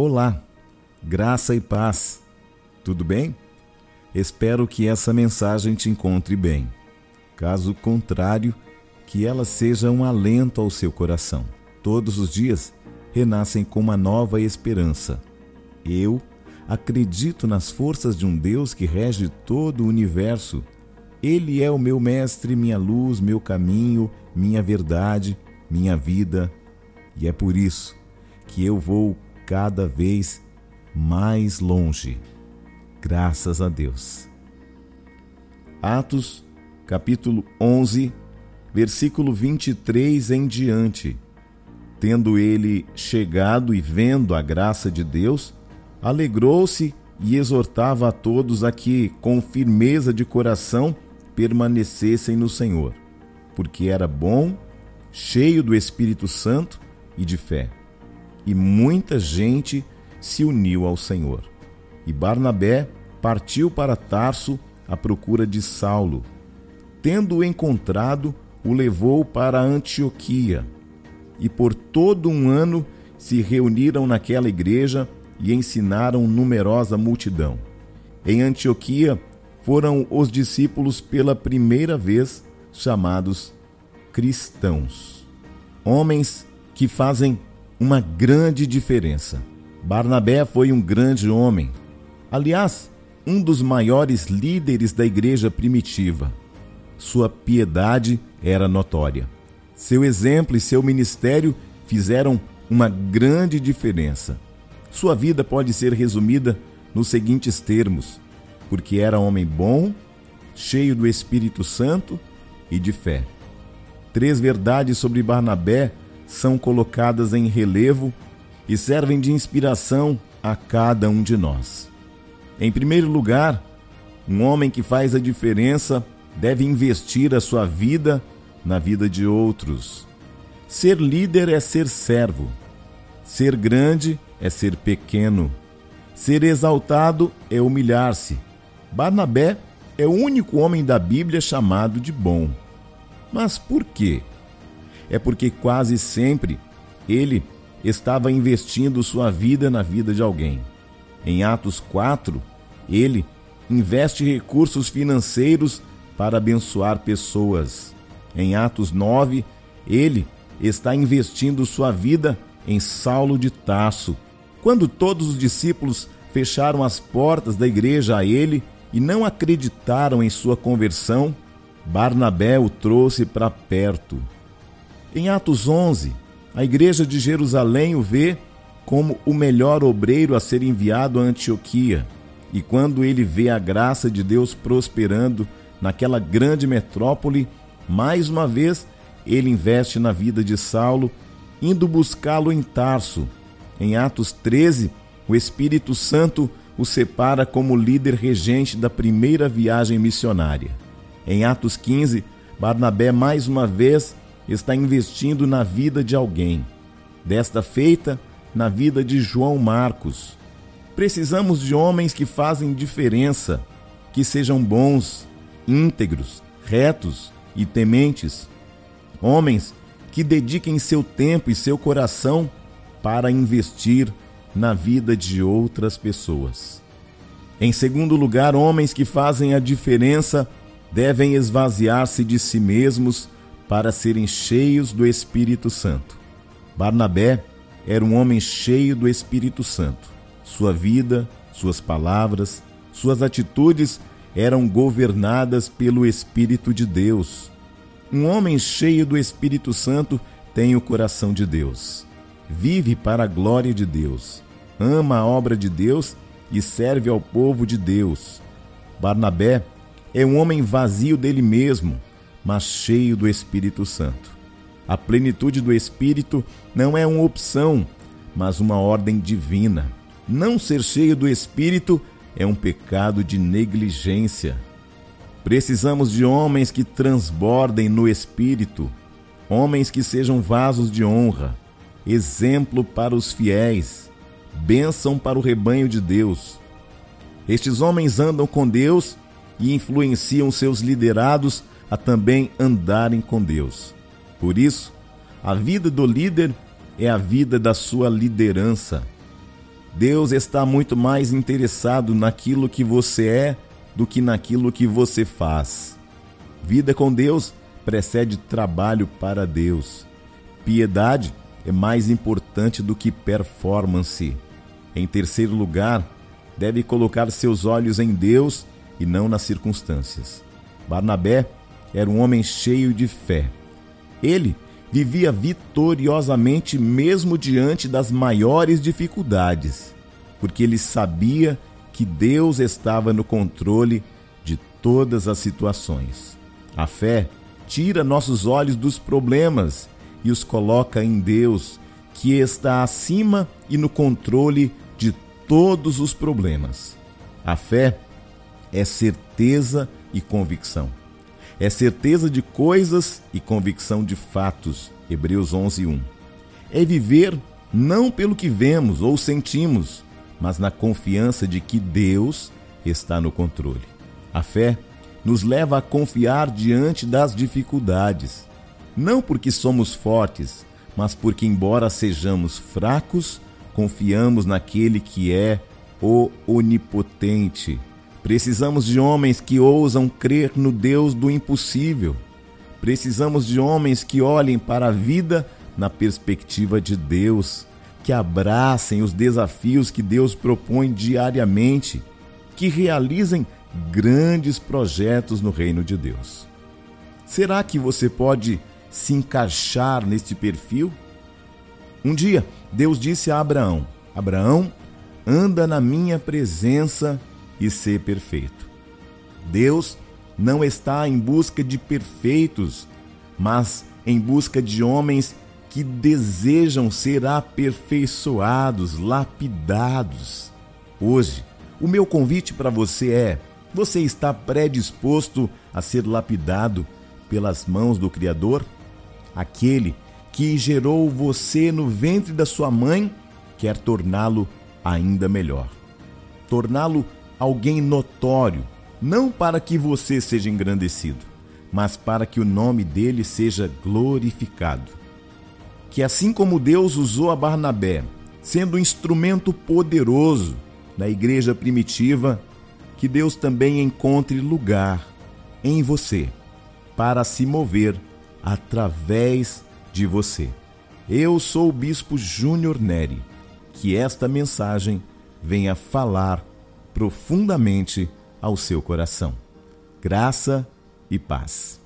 Olá, graça e paz. Tudo bem? Espero que essa mensagem te encontre bem. Caso contrário, que ela seja um alento ao seu coração. Todos os dias renascem com uma nova esperança. Eu acredito nas forças de um Deus que rege todo o universo. Ele é o meu mestre, minha luz, meu caminho, minha verdade, minha vida. E é por isso que eu vou cada vez mais longe. Graças a Deus. Atos, capítulo 11, versículo 23 em diante. Tendo ele chegado e vendo a graça de Deus, alegrou-se e exortava a todos a que, com firmeza de coração, permanecessem no Senhor, porque era bom, cheio do Espírito Santo e de fé e muita gente se uniu ao Senhor. E Barnabé partiu para Tarso à procura de Saulo. Tendo-o encontrado, o levou para Antioquia. E por todo um ano se reuniram naquela igreja e ensinaram numerosa multidão. Em Antioquia foram os discípulos pela primeira vez chamados cristãos, homens que fazem uma grande diferença. Barnabé foi um grande homem, aliás, um dos maiores líderes da igreja primitiva. Sua piedade era notória. Seu exemplo e seu ministério fizeram uma grande diferença. Sua vida pode ser resumida nos seguintes termos: porque era homem bom, cheio do Espírito Santo e de fé. Três verdades sobre Barnabé são colocadas em relevo e servem de inspiração a cada um de nós. Em primeiro lugar, um homem que faz a diferença deve investir a sua vida na vida de outros. Ser líder é ser servo. Ser grande é ser pequeno. Ser exaltado é humilhar-se. Barnabé é o único homem da Bíblia chamado de bom. Mas por quê? É porque quase sempre ele estava investindo sua vida na vida de alguém. Em Atos 4, ele investe recursos financeiros para abençoar pessoas. Em Atos 9, ele está investindo sua vida em Saulo de Tarso. Quando todos os discípulos fecharam as portas da igreja a ele e não acreditaram em sua conversão, Barnabé o trouxe para perto. Em Atos 11, a igreja de Jerusalém o vê como o melhor obreiro a ser enviado a Antioquia. E quando ele vê a graça de Deus prosperando naquela grande metrópole, mais uma vez ele investe na vida de Saulo, indo buscá-lo em Tarso. Em Atos 13, o Espírito Santo o separa como líder regente da primeira viagem missionária. Em Atos 15, Barnabé mais uma vez está investindo na vida de alguém. Desta feita, na vida de João Marcos. Precisamos de homens que fazem diferença, que sejam bons, íntegros, retos e tementes. Homens que dediquem seu tempo e seu coração para investir na vida de outras pessoas. Em segundo lugar, homens que fazem a diferença devem esvaziar-se de si mesmos para serem cheios do Espírito Santo. Barnabé era um homem cheio do Espírito Santo. Sua vida, suas palavras, suas atitudes eram governadas pelo Espírito de Deus. Um homem cheio do Espírito Santo tem o coração de Deus. Vive para a glória de Deus. Ama a obra de Deus e serve ao povo de Deus. Barnabé é um homem vazio dele mesmo, mas cheio do Espírito Santo. A plenitude do Espírito não é uma opção, mas uma ordem divina. Não ser cheio do Espírito é um pecado de negligência. Precisamos de homens que transbordem no Espírito, homens que sejam vasos de honra, exemplo para os fiéis, bênção para o rebanho de Deus. Estes homens andam com Deus e influenciam seus liderados a também andarem com Deus. Por isso, a vida do líder é a vida da sua liderança. Deus está muito mais interessado naquilo que você é do que naquilo que você faz. Vida com Deus precede trabalho para Deus. Piedade é mais importante do que performance. Em terceiro lugar, deve colocar seus olhos em Deus e não nas circunstâncias. Barnabé era um homem cheio de fé. Ele vivia vitoriosamente mesmo diante das maiores dificuldades, porque ele sabia que Deus estava no controle de todas as situações. A fé tira nossos olhos dos problemas e os coloca em Deus, que está acima e no controle de todos os problemas. A fé é certeza e convicção é certeza de coisas e convicção de fatos. Hebreus 11:1. É viver não pelo que vemos ou sentimos, mas na confiança de que Deus está no controle. A fé nos leva a confiar diante das dificuldades, não porque somos fortes, mas porque, embora sejamos fracos, confiamos naquele que é o onipotente, Precisamos de homens que ousam crer no Deus do impossível. Precisamos de homens que olhem para a vida na perspectiva de Deus, que abracem os desafios que Deus propõe diariamente, que realizem grandes projetos no reino de Deus. Será que você pode se encaixar neste perfil? Um dia, Deus disse a Abraão: Abraão, anda na minha presença e ser perfeito. Deus não está em busca de perfeitos, mas em busca de homens que desejam ser aperfeiçoados, lapidados. Hoje, o meu convite para você é: você está predisposto a ser lapidado pelas mãos do Criador? Aquele que gerou você no ventre da sua mãe quer torná-lo ainda melhor. Torná-lo alguém notório, não para que você seja engrandecido, mas para que o nome dele seja glorificado. Que assim como Deus usou a Barnabé, sendo um instrumento poderoso na igreja primitiva, que Deus também encontre lugar em você para se mover através de você. Eu sou o bispo Júnior Neri. Que esta mensagem venha falar profundamente ao seu coração. Graça e paz.